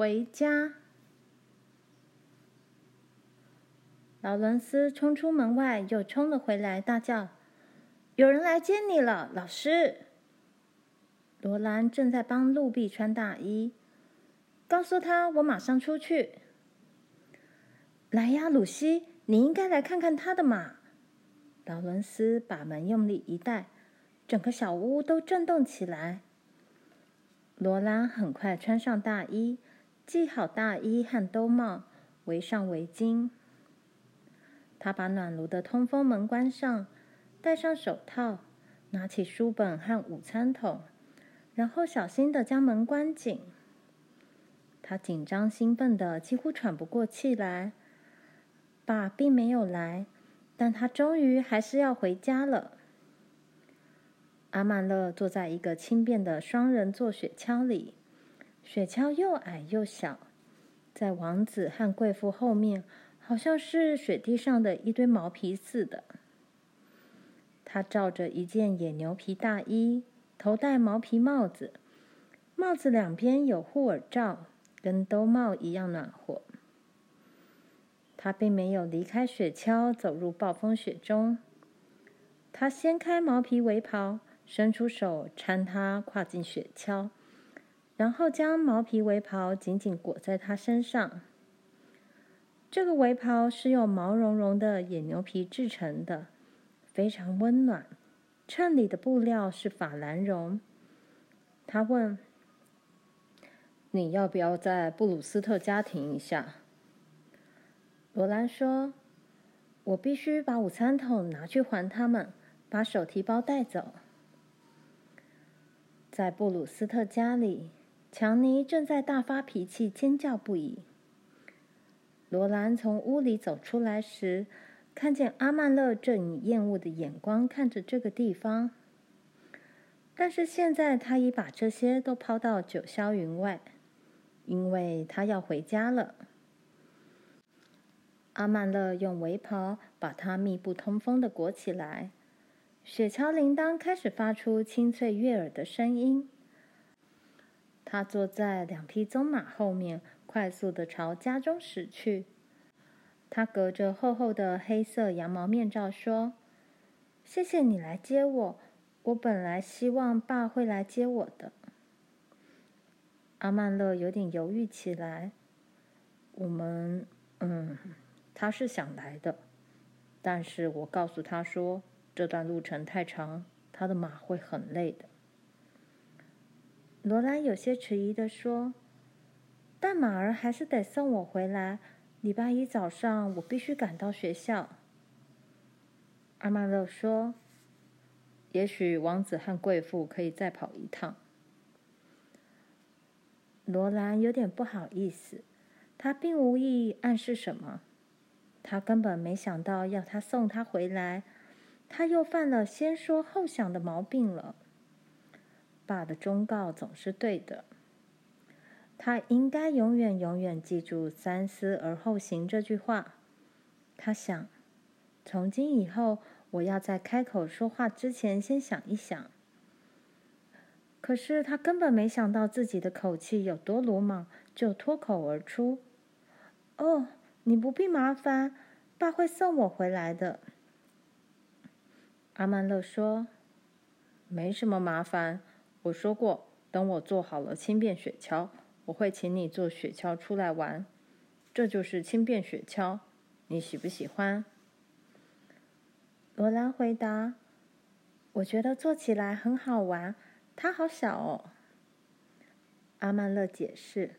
回家。劳伦斯冲出门外，又冲了回来，大叫：“有人来接你了，老师！”罗兰正在帮露比穿大衣，告诉他：“我马上出去。”来呀，鲁西，你应该来看看他的马。劳伦斯把门用力一带，整个小屋都震动起来。罗兰很快穿上大衣，系好大衣和兜帽，围上围巾。他把暖炉的通风门关上，戴上手套，拿起书本和午餐桶，然后小心地将门关紧。他紧张兴奋得几乎喘不过气来。爸并没有来，但他终于还是要回家了。阿曼乐坐在一个轻便的双人座雪橇里，雪橇又矮又小，在王子和贵妇后面。好像是雪地上的一堆毛皮似的。他罩着一件野牛皮大衣，头戴毛皮帽子，帽子两边有护耳罩，跟兜帽一样暖和。他并没有离开雪橇，走入暴风雪中。他掀开毛皮围袍，伸出手搀他跨进雪橇，然后将毛皮围袍紧紧裹在他身上。这个围袍是用毛茸茸的野牛皮制成的，非常温暖。衬里的布料是法兰绒。他问：“你要不要在布鲁斯特家停一下？”罗兰说：“我必须把午餐桶拿去还他们，把手提包带走。”在布鲁斯特家里，强尼正在大发脾气，尖叫不已。罗兰从屋里走出来时，看见阿曼乐正以厌恶的眼光看着这个地方。但是现在他已把这些都抛到九霄云外，因为他要回家了。阿曼乐用围袍把他密不通风的裹起来，雪橇铃铛开始发出清脆悦耳的声音。他坐在两匹棕马后面。快速的朝家中驶去。他隔着厚厚的黑色羊毛面罩说：“谢谢你来接我，我本来希望爸会来接我的。”阿曼勒有点犹豫起来。我们，嗯，他是想来的，但是我告诉他说，这段路程太长，他的马会很累的。罗兰有些迟疑地说。但马儿还是得送我回来。礼拜一早上，我必须赶到学校。阿曼勒说：“也许王子和贵妇可以再跑一趟。”罗兰有点不好意思，他并无意暗示什么。他根本没想到要他送他回来，他又犯了先说后想的毛病了。爸的忠告总是对的。他应该永远永远记住“三思而后行”这句话。他想，从今以后，我要在开口说话之前先想一想。可是他根本没想到自己的口气有多鲁莽，就脱口而出：“哦，你不必麻烦，爸会送我回来的。”阿曼乐说：“没什么麻烦，我说过，等我做好了轻便雪橇。”我会请你坐雪橇出来玩，这就是轻便雪橇，你喜不喜欢？罗兰回答：“我觉得坐起来很好玩，它好小哦。”阿曼乐解释：“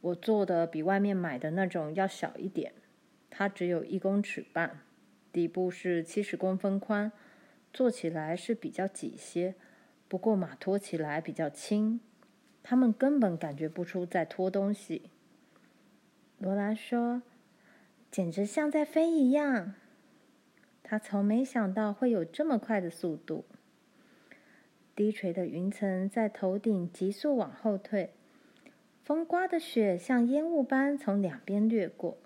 我做的比外面买的那种要小一点，它只有一公尺半，底部是七十公分宽，坐起来是比较挤些，不过马拖起来比较轻。”他们根本感觉不出在拖东西。罗兰说：“简直像在飞一样。”他从没想到会有这么快的速度。低垂的云层在头顶急速往后退，风刮的雪像烟雾般从两边掠过。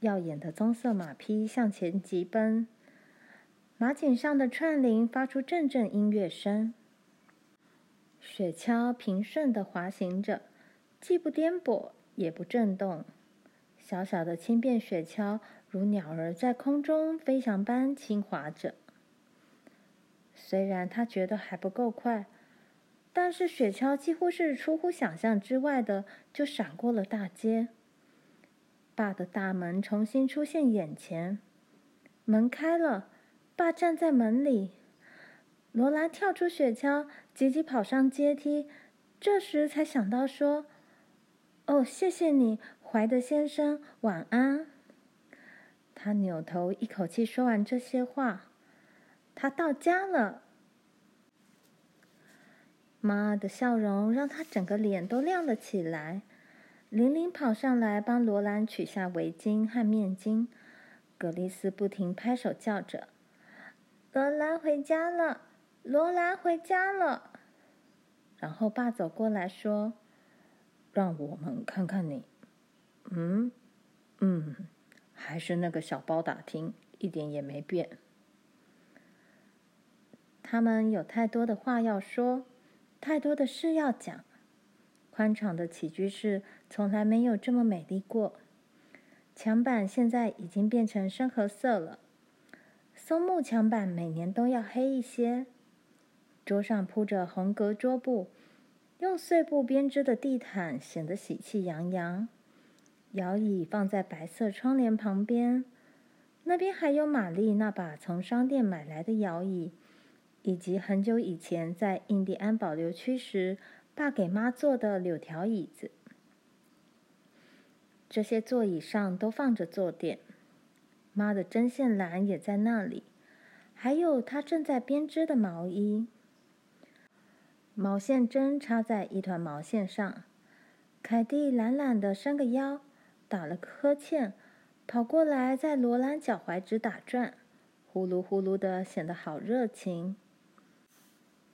耀眼的棕色马匹向前疾奔，马颈上的串铃发出阵阵音乐声。雪橇平顺地滑行着，既不颠簸，也不震动。小小的轻便雪橇如鸟儿在空中飞翔般轻滑着。虽然他觉得还不够快，但是雪橇几乎是出乎想象之外的就闪过了大街。爸的大门重新出现眼前，门开了，爸站在门里。罗兰跳出雪橇，急急跑上阶梯，这时才想到说：“哦，谢谢你。”怀德先生，晚安。他扭头，一口气说完这些话。他到家了。妈的笑容让他整个脸都亮了起来。玲玲跑上来帮罗兰取下围巾和面巾。葛丽丝不停拍手叫着：“罗兰回家了！罗兰回家了！”然后爸走过来说：“让我们看看你。”嗯，嗯，还是那个小包打听，一点也没变。他们有太多的话要说，太多的事要讲。宽敞的起居室从来没有这么美丽过。墙板现在已经变成深褐色了，松木墙板每年都要黑一些。桌上铺着红格桌布，用碎布编织的地毯显得喜气洋洋。摇椅放在白色窗帘旁边，那边还有玛丽那把从商店买来的摇椅，以及很久以前在印第安保留区时爸给妈做的柳条椅子。这些座椅上都放着坐垫，妈的针线篮也在那里，还有她正在编织的毛衣。毛线针插在一团毛线上，凯蒂懒懒地伸个腰。打了个呵欠，跑过来在罗兰脚踝直打转，呼噜呼噜的，显得好热情。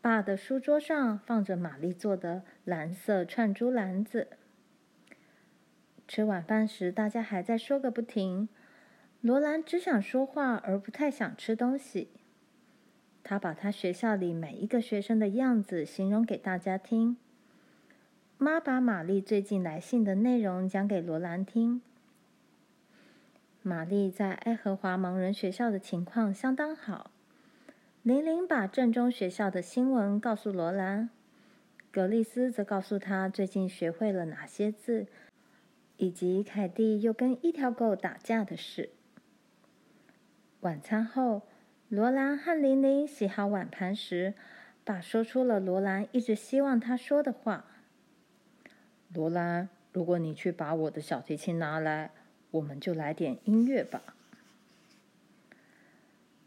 爸的书桌上放着玛丽做的蓝色串珠篮子。吃晚饭时，大家还在说个不停。罗兰只想说话，而不太想吃东西。他把他学校里每一个学生的样子形容给大家听。妈把玛丽最近来信的内容讲给罗兰听。玛丽在爱荷华盲人学校的情况相当好。玲玲把正中学校的新闻告诉罗兰，格丽斯则告诉她最近学会了哪些字，以及凯蒂又跟一条狗打架的事。晚餐后，罗兰和玲玲洗好碗盘时，爸说出了罗兰一直希望他说的话。罗兰，如果你去把我的小提琴拿来，我们就来点音乐吧。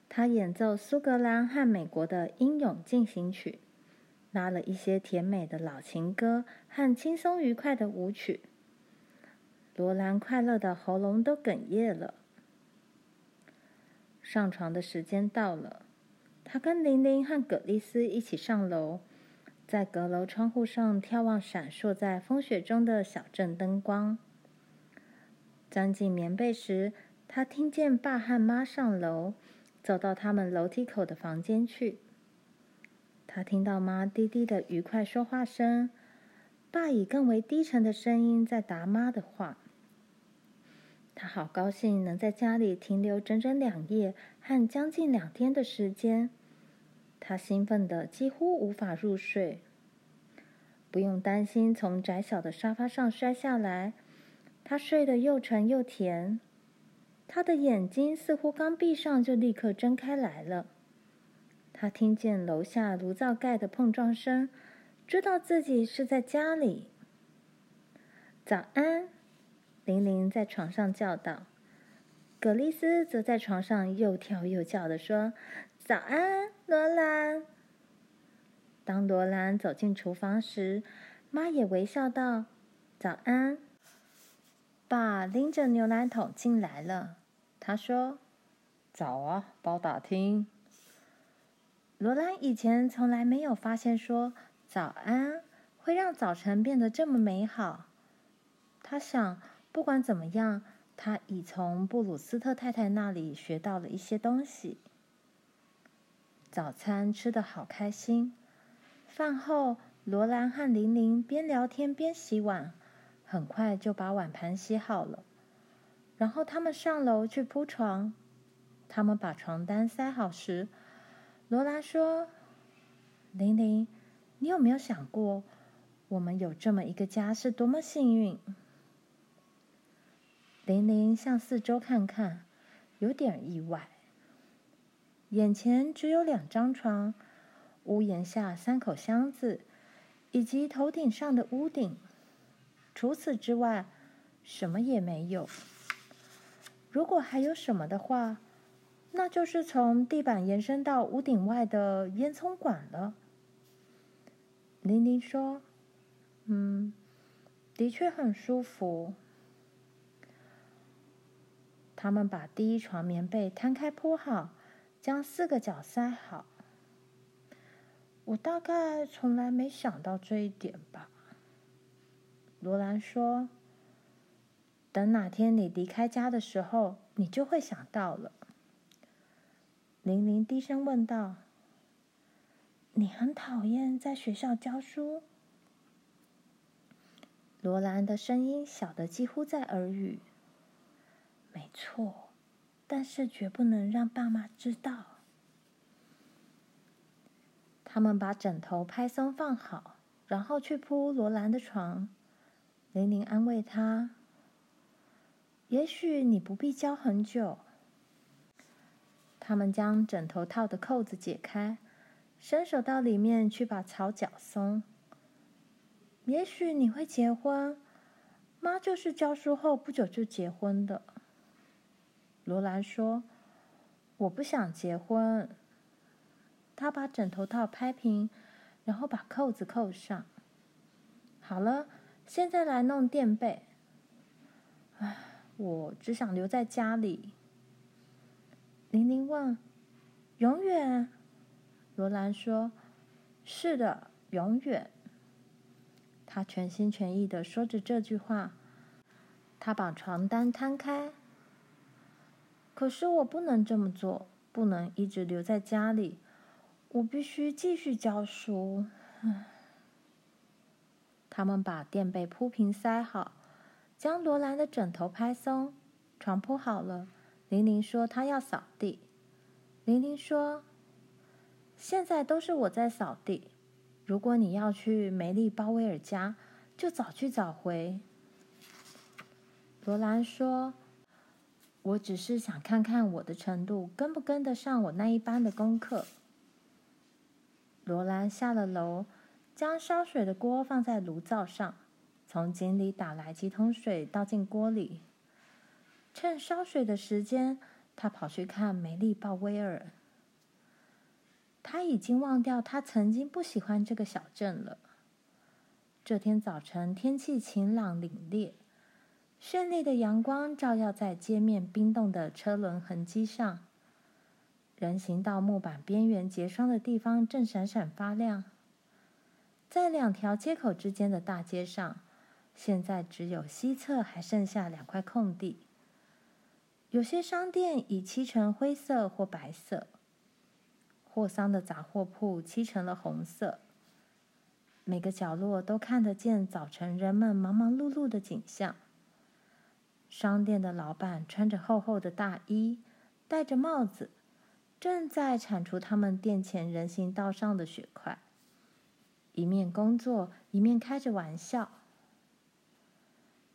他演奏苏格兰和美国的英勇进行曲，拉了一些甜美的老情歌和轻松愉快的舞曲。罗兰快乐的喉咙都哽咽了。上床的时间到了，他跟玲玲和葛丽丝一起上楼。在阁楼窗户上眺望闪烁在风雪中的小镇灯光。钻进棉被时，他听见爸和妈上楼，走到他们楼梯口的房间去。他听到妈低低的愉快说话声，爸以更为低沉的声音在答妈的话。他好高兴能在家里停留整整两夜和将近两天的时间。他兴奋得几乎无法入睡，不用担心从窄小的沙发上摔下来。他睡得又沉又甜，他的眼睛似乎刚闭上就立刻睁开来了。他听见楼下炉灶盖的碰撞声，知道自己是在家里。早安，玲玲在床上叫道。葛丽丝则在床上又跳又叫地说。早安，罗兰。当罗兰走进厨房时，妈也微笑道：“早安。”爸拎着牛奶桶进来了，他说：“早啊，包打听。”罗兰以前从来没有发现说“早安”会让早晨变得这么美好。他想，不管怎么样，他已从布鲁斯特太太那里学到了一些东西。早餐吃得好开心。饭后，罗兰和玲玲边聊天边洗碗，很快就把碗盘洗好了。然后他们上楼去铺床。他们把床单塞好时，罗兰说：“玲玲，你有没有想过，我们有这么一个家是多么幸运？”玲玲向四周看看，有点意外。眼前只有两张床，屋檐下三口箱子，以及头顶上的屋顶。除此之外，什么也没有。如果还有什么的话，那就是从地板延伸到屋顶外的烟囱管了。玲玲说：“嗯，的确很舒服。”他们把第一床棉被摊开铺好，将四个角塞好。我大概从来没想到这一点吧。罗兰说：“等哪天你离开家的时候，你就会想到了。”玲玲低声问道：“你很讨厌在学校教书？”罗兰的声音小得几乎在耳语。“没错，但是绝不能让爸妈知道。”他们把枕头拍松放好，然后去铺罗兰的床。玲玲安慰他：“也许你不必教很久。”他们将枕头套的扣子解开，伸手到里面去把草绞松。也许你会结婚，妈就是教书后不久就结婚的。罗兰说：“我不想结婚。”他把枕头套拍平，然后把扣子扣上。好了。现在来弄垫被。唉，我只想留在家里。玲玲问：“永远？”罗兰说：“是的，永远。”他全心全意的说着这句话。他把床单摊开。可是我不能这么做，不能一直留在家里。我必须继续教书。他们把垫被铺平塞好，将罗兰的枕头拍松，床铺好了。玲玲说她要扫地。玲玲说：“现在都是我在扫地。如果你要去梅丽鲍威尔家，就早去早回。”罗兰说：“我只是想看看我的程度跟不跟得上我那一班的功课。”罗兰下了楼。将烧水的锅放在炉灶上，从井里打来几桶水，倒进锅里。趁烧水的时间，他跑去看梅丽鲍威尔。他已经忘掉他曾经不喜欢这个小镇了。这天早晨，天气晴朗凛冽，绚丽的阳光照耀在街面冰冻的车轮痕迹上。人行道木板边缘结霜的地方正闪闪发亮。在两条街口之间的大街上，现在只有西侧还剩下两块空地。有些商店已漆成灰色或白色，霍桑的杂货铺漆成了红色。每个角落都看得见早晨人们忙忙碌碌的景象。商店的老板穿着厚厚的大衣，戴着帽子，正在铲除他们店前人行道上的雪块。一面工作，一面开着玩笑。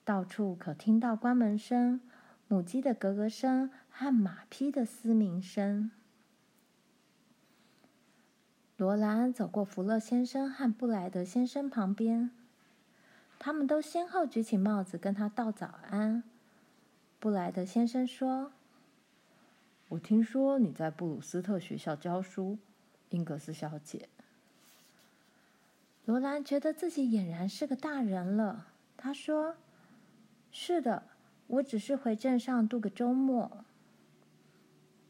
到处可听到关门声、母鸡的咯咯声和马匹的嘶鸣声。罗兰走过福勒先生和布莱德先生旁边，他们都先后举起帽子跟他道早安。布莱德先生说：“我听说你在布鲁斯特学校教书，英格斯小姐。”罗兰觉得自己俨然是个大人了。他说：“是的，我只是回镇上度个周末。”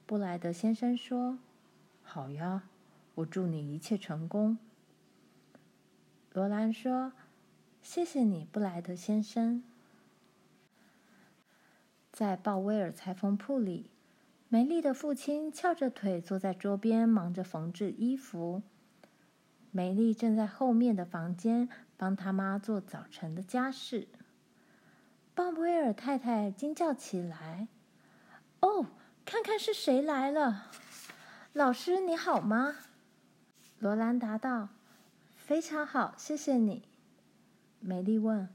布莱德先生说：“好呀，我祝你一切成功。”罗兰说：“谢谢你，布莱德先生。”在鲍威尔裁缝铺里，梅丽的父亲翘着腿坐在桌边，忙着缝制衣服。梅丽正在后面的房间帮她妈做早晨的家事。鲍威尔太太惊叫起来：“哦，看看是谁来了！老师你好吗？”罗兰答道：“非常好，谢谢你。”美丽问：“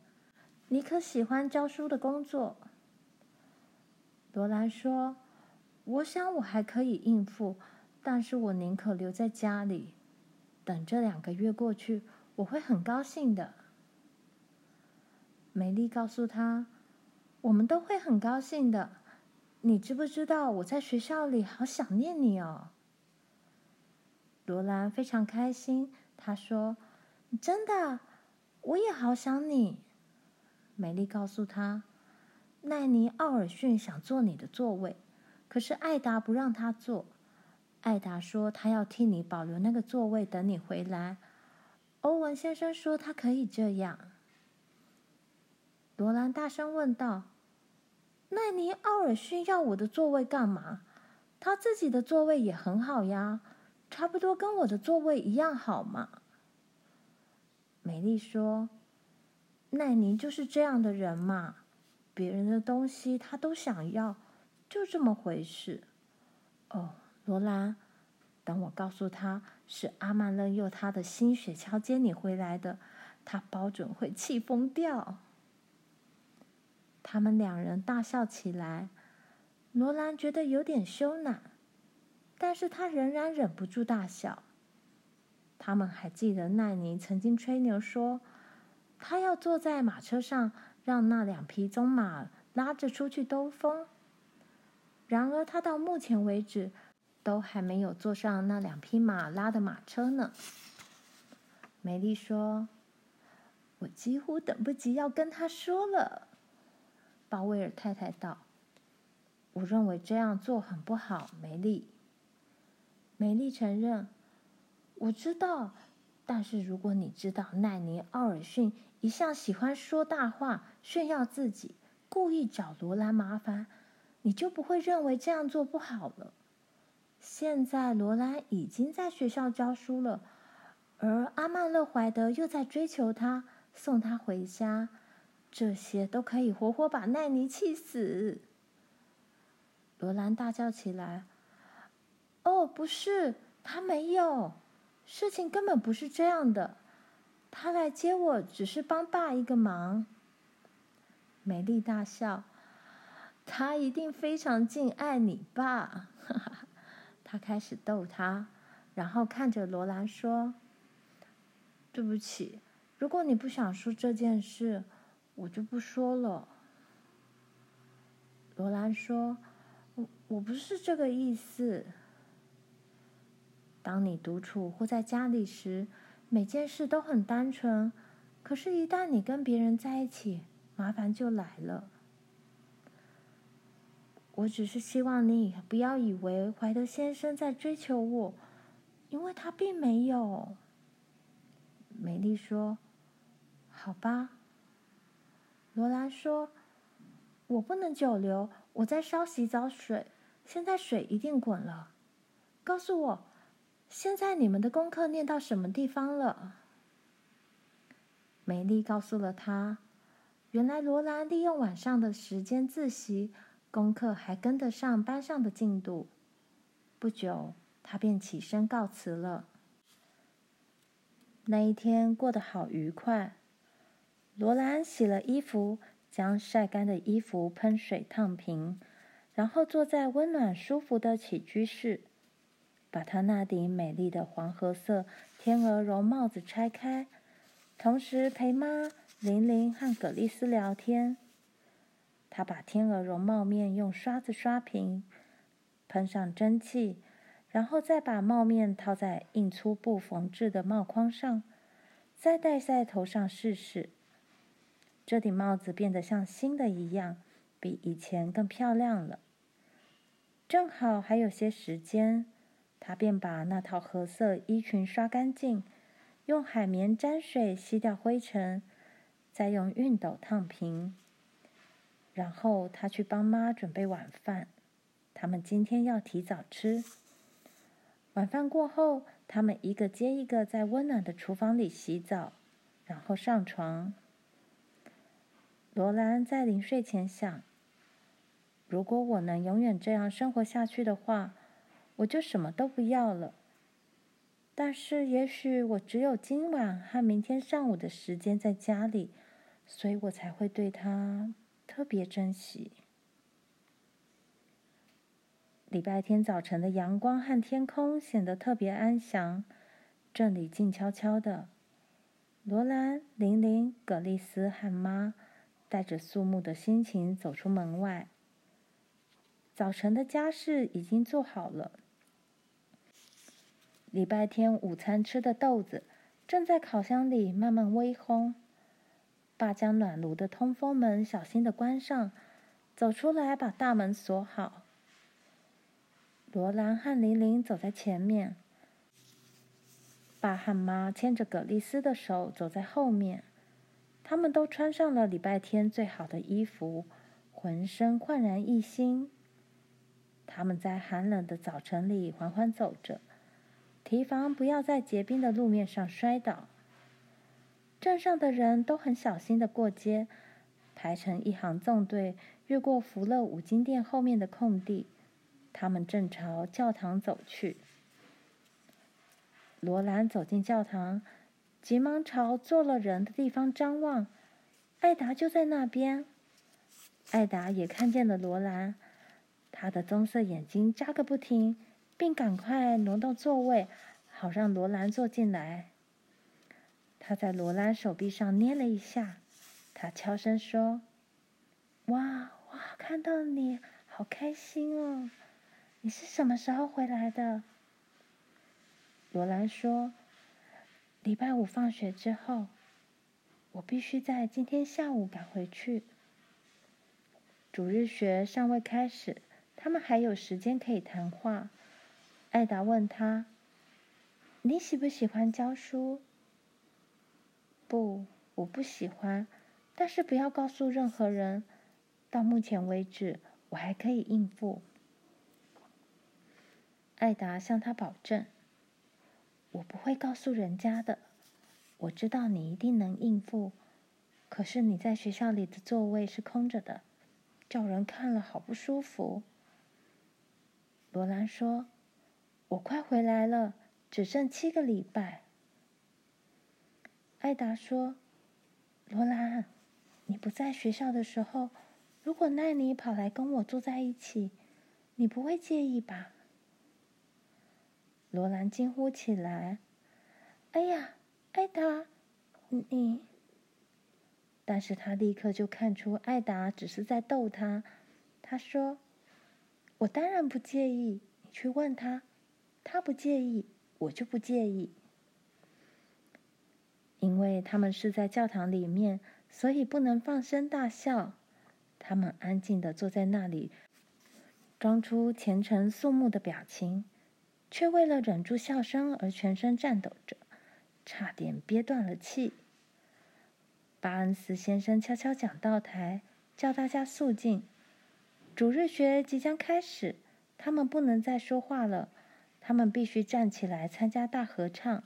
你可喜欢教书的工作？”罗兰说：“我想我还可以应付，但是我宁可留在家里，等这两个月过去，我会很高兴的。”美丽告诉他：“我们都会很高兴的。你知不知道我在学校里好想念你哦？”罗兰非常开心，他说：“真的，我也好想你。”美丽告诉他：“奈尼·奥尔逊想坐你的座位，可是艾达不让他坐。艾达说他要替你保留那个座位，等你回来。欧文先生说他可以这样。”罗兰大声问道：“奈尼·奥尔逊要我的座位干嘛？他自己的座位也很好呀。”差不多跟我的座位一样好嘛。美丽说：“奈尼就是这样的人嘛，别人的东西他都想要，就这么回事。”哦，罗兰，等我告诉他是阿曼勒用他的新雪橇接你回来的，他保准会气疯掉。他们两人大笑起来，罗兰觉得有点羞赧。但是他仍然忍不住大笑。他们还记得奈尼曾经吹牛说，他要坐在马车上，让那两匹棕马拉着出去兜风。然而他到目前为止，都还没有坐上那两匹马拉的马车呢。美丽说：“我几乎等不及要跟他说了。”鲍威尔太太道：“我认为这样做很不好，美丽。”美丽承认：“我知道，但是如果你知道奈尼·奥尔逊一向喜欢说大话、炫耀自己，故意找罗兰麻烦，你就不会认为这样做不好了。现在罗兰已经在学校教书了，而阿曼勒怀德又在追求他，送他回家，这些都可以活活把奈尼气死。”罗兰大叫起来。哦，不是，他没有，事情根本不是这样的。他来接我只是帮爸一个忙。美丽大笑，他一定非常敬爱你爸。哈哈，他开始逗他，然后看着罗兰说：“对不起，如果你不想说这件事，我就不说了。”罗兰说：“我我不是这个意思。”当你独处或在家里时，每件事都很单纯。可是，一旦你跟别人在一起，麻烦就来了。我只是希望你不要以为怀德先生在追求我，因为他并没有。美丽说：“好吧。”罗兰说：“我不能久留，我在烧洗澡水，现在水一定滚了。告诉我。”现在你们的功课念到什么地方了？美丽告诉了他，原来罗兰利用晚上的时间自习，功课还跟得上班上的进度。不久，他便起身告辞了。那一天过得好愉快。罗兰洗了衣服，将晒干的衣服喷水烫平，然后坐在温暖舒服的起居室。把他那顶美丽的黄褐色天鹅绒帽子拆开，同时陪妈、玲玲和葛丽丝聊天。他把天鹅绒帽面用刷子刷平，喷上蒸汽，然后再把帽面套在硬粗布缝制的帽框上，再戴在头上试试。这顶帽子变得像新的一样，比以前更漂亮了。正好还有些时间。他便把那套褐色衣裙刷干净，用海绵沾水吸掉灰尘，再用熨斗烫平。然后他去帮妈准备晚饭，他们今天要提早吃。晚饭过后，他们一个接一个在温暖的厨房里洗澡，然后上床。罗兰在临睡前想：如果我能永远这样生活下去的话，我就什么都不要了。但是，也许我只有今晚和明天上午的时间在家里，所以我才会对他特别珍惜。礼拜天早晨的阳光和天空显得特别安详，镇里静悄悄的。罗兰、玲玲、葛丽丝和妈带着肃穆的心情走出门外。早晨的家事已经做好了。礼拜天午餐吃的豆子正在烤箱里慢慢微烘。爸将暖炉的通风门小心的关上，走出来把大门锁好。罗兰和玲玲走在前面，爸和妈牵着葛丽丝的手走在后面。他们都穿上了礼拜天最好的衣服，浑身焕然一新。他们在寒冷的早晨里缓缓走着。提防不要在结冰的路面上摔倒。镇上的人都很小心的过街，排成一行纵队，越过福乐五金店后面的空地。他们正朝教堂走去。罗兰走进教堂，急忙朝坐了人的地方张望。艾达就在那边。艾达也看见了罗兰，他的棕色眼睛眨个不停。并赶快挪到座位，好让罗兰坐进来。他在罗兰手臂上捏了一下，他悄声说：“哇，哇，看到你好开心哦！你是什么时候回来的？”罗兰说：“礼拜五放学之后，我必须在今天下午赶回去。主日学尚未开始，他们还有时间可以谈话。”艾达问他：“你喜不喜欢教书？”“不，我不喜欢。但是不要告诉任何人。到目前为止，我还可以应付。”艾达向他保证：“我不会告诉人家的。我知道你一定能应付。可是你在学校里的座位是空着的，叫人看了好不舒服。”罗兰说。我快回来了，只剩七个礼拜。艾达说：“罗兰，你不在学校的时候，如果奈尼跑来跟我坐在一起，你不会介意吧？”罗兰惊呼起来：“哎呀，艾达，你……”但是他立刻就看出艾达只是在逗他。他说：“我当然不介意，你去问他。”他不介意，我就不介意。因为他们是在教堂里面，所以不能放声大笑。他们安静地坐在那里，装出虔诚肃穆的表情，却为了忍住笑声而全身颤抖着，差点憋断了气。巴恩斯先生悄悄讲道台，叫大家肃静。主日学即将开始，他们不能再说话了。他们必须站起来参加大合唱。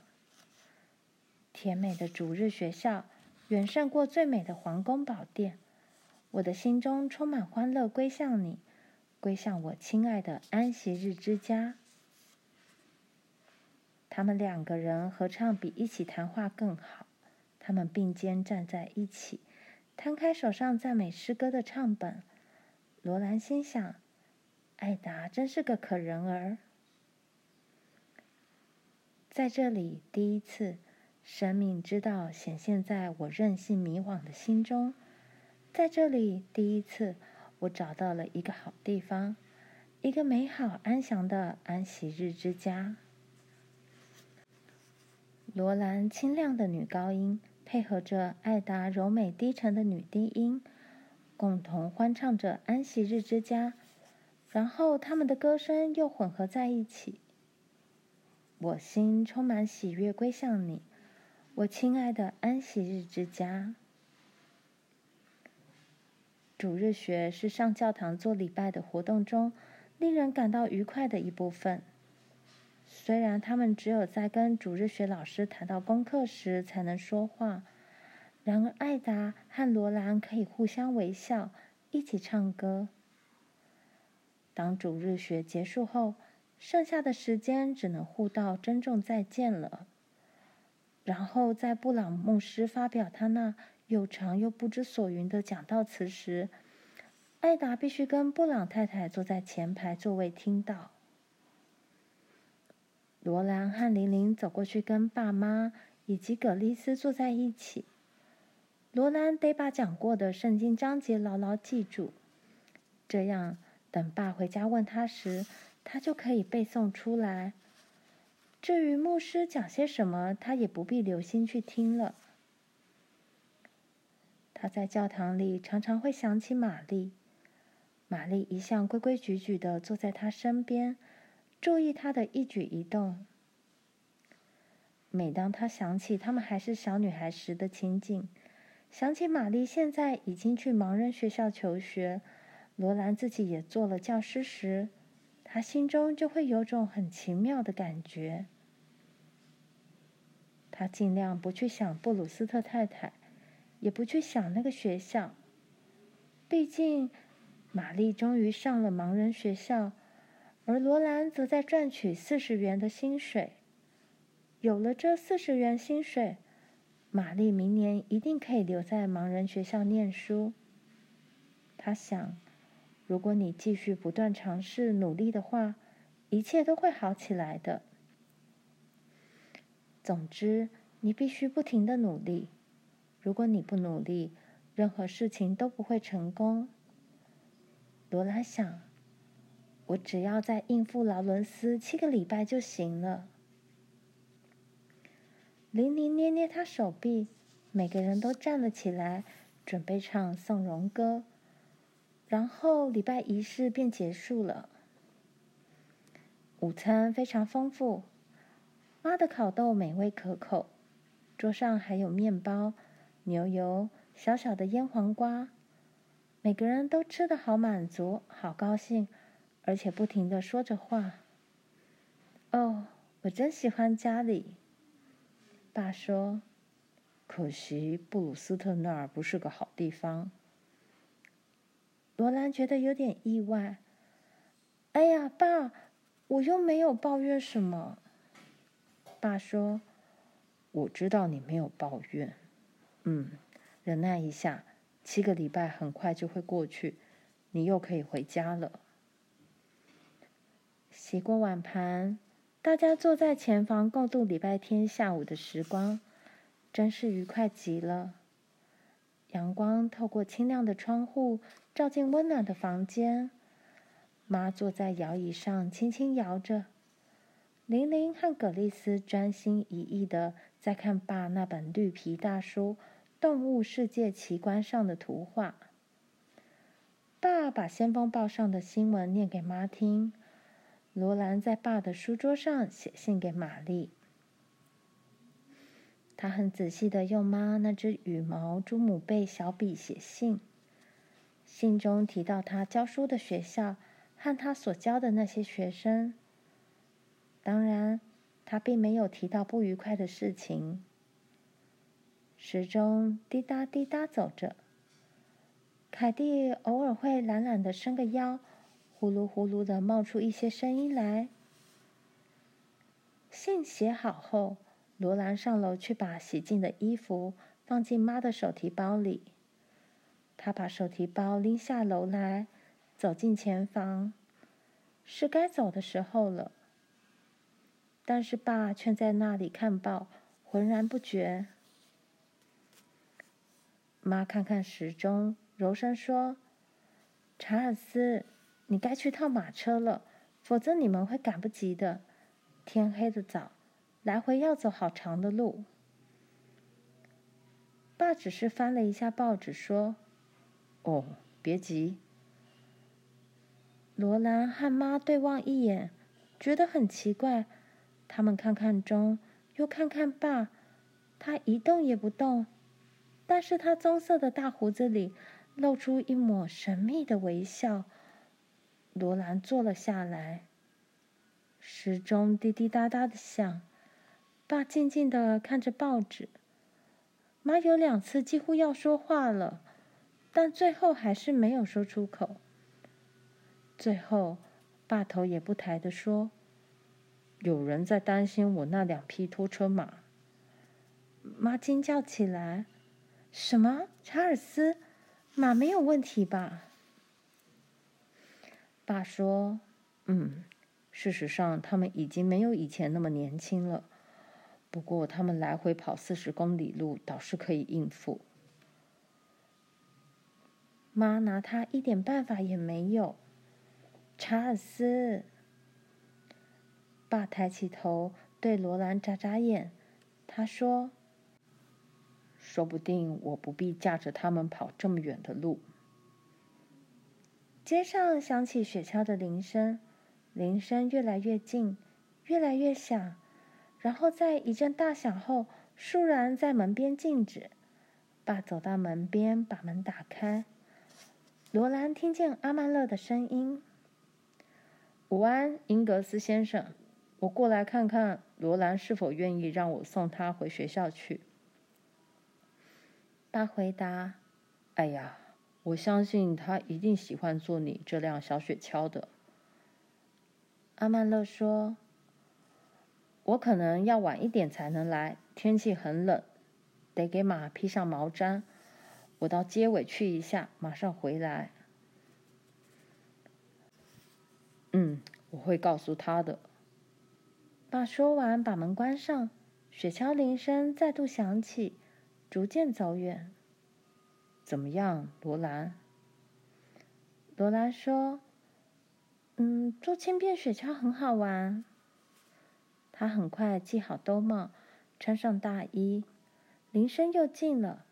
甜美的主日学校远胜过最美的皇宫宝殿。我的心中充满欢乐，归向你，归向我亲爱的安息日之家。他们两个人合唱比一起谈话更好。他们并肩站在一起，摊开手上赞美诗歌的唱本。罗兰心想：艾达真是个可人儿。在这里，第一次，生命之道显现在我任性迷惘的心中。在这里，第一次，我找到了一个好地方，一个美好安详的安息日之家。罗兰清亮的女高音配合着艾达柔美低沉的女低音，共同欢唱着安息日之家，然后他们的歌声又混合在一起。我心充满喜悦，归向你，我亲爱的安息日之家。主日学是上教堂做礼拜的活动中令人感到愉快的一部分。虽然他们只有在跟主日学老师谈到功课时才能说话，然而，艾达和罗兰可以互相微笑，一起唱歌。当主日学结束后，剩下的时间只能互道珍重再见了。然后，在布朗牧师发表他那又长又不知所云的讲道词时，艾达必须跟布朗太太坐在前排座位听到。罗兰和玲玲走过去，跟爸妈以及葛丽丝坐在一起。罗兰得把讲过的圣经章节牢牢记住，这样等爸回家问他时，他就可以背诵出来。至于牧师讲些什么，他也不必留心去听了。他在教堂里常常会想起玛丽，玛丽一向规规矩矩地坐在他身边，注意他的一举一动。每当他想起他们还是小女孩时的情景，想起玛丽现在已经去盲人学校求学，罗兰自己也做了教师时，他心中就会有种很奇妙的感觉。他尽量不去想布鲁斯特太太，也不去想那个学校。毕竟，玛丽终于上了盲人学校，而罗兰则在赚取四十元的薪水。有了这四十元薪水，玛丽明年一定可以留在盲人学校念书。他想，如果你继续不断尝试努力的话，一切都会好起来的。总之，你必须不停的努力。如果你不努力，任何事情都不会成功。罗拉想，我只要再应付劳伦斯七个礼拜就行了。琳琳捏捏他手臂，每个人都站了起来，准备唱颂荣歌。然后礼拜仪式便结束了。午餐非常丰富，妈的烤豆美味可口，桌上还有面包、牛油、小小的腌黄瓜，每个人都吃得好满足、好高兴，而且不停地说着话。哦，我真喜欢家里。爸说：“可惜布鲁斯特那儿不是个好地方。”罗兰觉得有点意外。“哎呀，爸，我又没有抱怨什么。”爸说：“我知道你没有抱怨。嗯，忍耐一下，七个礼拜很快就会过去，你又可以回家了。”洗过碗盘。大家坐在前房共度礼拜天下午的时光，真是愉快极了。阳光透过清亮的窗户照进温暖的房间。妈坐在摇椅上轻轻摇着，玲玲和葛丽丝专心一意的在看爸那本绿皮大书《动物世界奇观》上的图画。爸把《先锋报》上的新闻念给妈听。罗兰在爸的书桌上写信给玛丽，他很仔细的用妈那只羽毛猪母贝小笔写信，信中提到他教书的学校和他所教的那些学生。当然，他并没有提到不愉快的事情。时钟滴答滴答走着，凯蒂偶尔会懒懒的伸个腰。呼噜呼噜的冒出一些声音来。信写好后，罗兰上楼去把洗净的衣服放进妈的手提包里。他把手提包拎下楼来，走进前房，是该走的时候了。但是爸却在那里看报，浑然不觉。妈看看时钟，柔声说：“查尔斯。”你该去套马车了，否则你们会赶不及的。天黑得早，来回要走好长的路。爸只是翻了一下报纸，说：“哦，别急。”罗兰和妈对望一眼，觉得很奇怪。他们看看钟，又看看爸，他一动也不动，但是他棕色的大胡子里露出一抹神秘的微笑。罗兰坐了下来，时钟滴滴答答的响。爸静静的看着报纸，妈有两次几乎要说话了，但最后还是没有说出口。最后，爸头也不抬地说：“有人在担心我那两匹拖车马。”妈惊叫起来：“什么？查尔斯，马没有问题吧？”爸说：“嗯，事实上，他们已经没有以前那么年轻了。不过，他们来回跑四十公里路，倒是可以应付。”妈拿他一点办法也没有。查尔斯，爸抬起头对罗兰眨眨眼，他说：“说不定我不必驾着他们跑这么远的路。”街上响起雪橇的铃声，铃声越来越近，越来越响，然后在一阵大响后，倏然在门边静止。爸走到门边，把门打开。罗兰听见阿曼勒的声音：“午安，英格斯先生，我过来看看罗兰是否愿意让我送他回学校去。”爸回答：“哎呀。”我相信他一定喜欢坐你这辆小雪橇的。阿曼勒说：“我可能要晚一点才能来，天气很冷，得给马披上毛毡。我到街尾去一下，马上回来。”嗯，我会告诉他的。爸说完，把门关上，雪橇铃声再度响起，逐渐走远。怎么样，罗兰？罗兰说：“嗯，坐轻便雪橇很好玩。”他很快系好兜帽，穿上大衣。铃声又近了，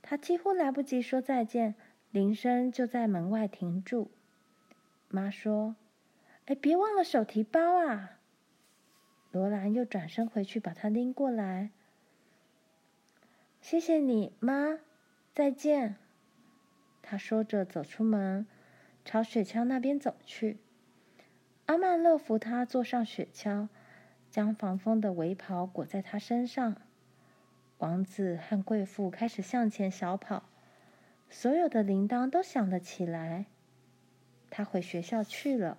他几乎来不及说再见，铃声就在门外停住。妈说：“哎，别忘了手提包啊！”罗兰又转身回去把它拎过来。谢谢你，妈。再见，他说着走出门，朝雪橇那边走去。阿曼勒扶他坐上雪橇，将防风的围袍裹在他身上。王子和贵妇开始向前小跑，所有的铃铛都响了起来。他回学校去了。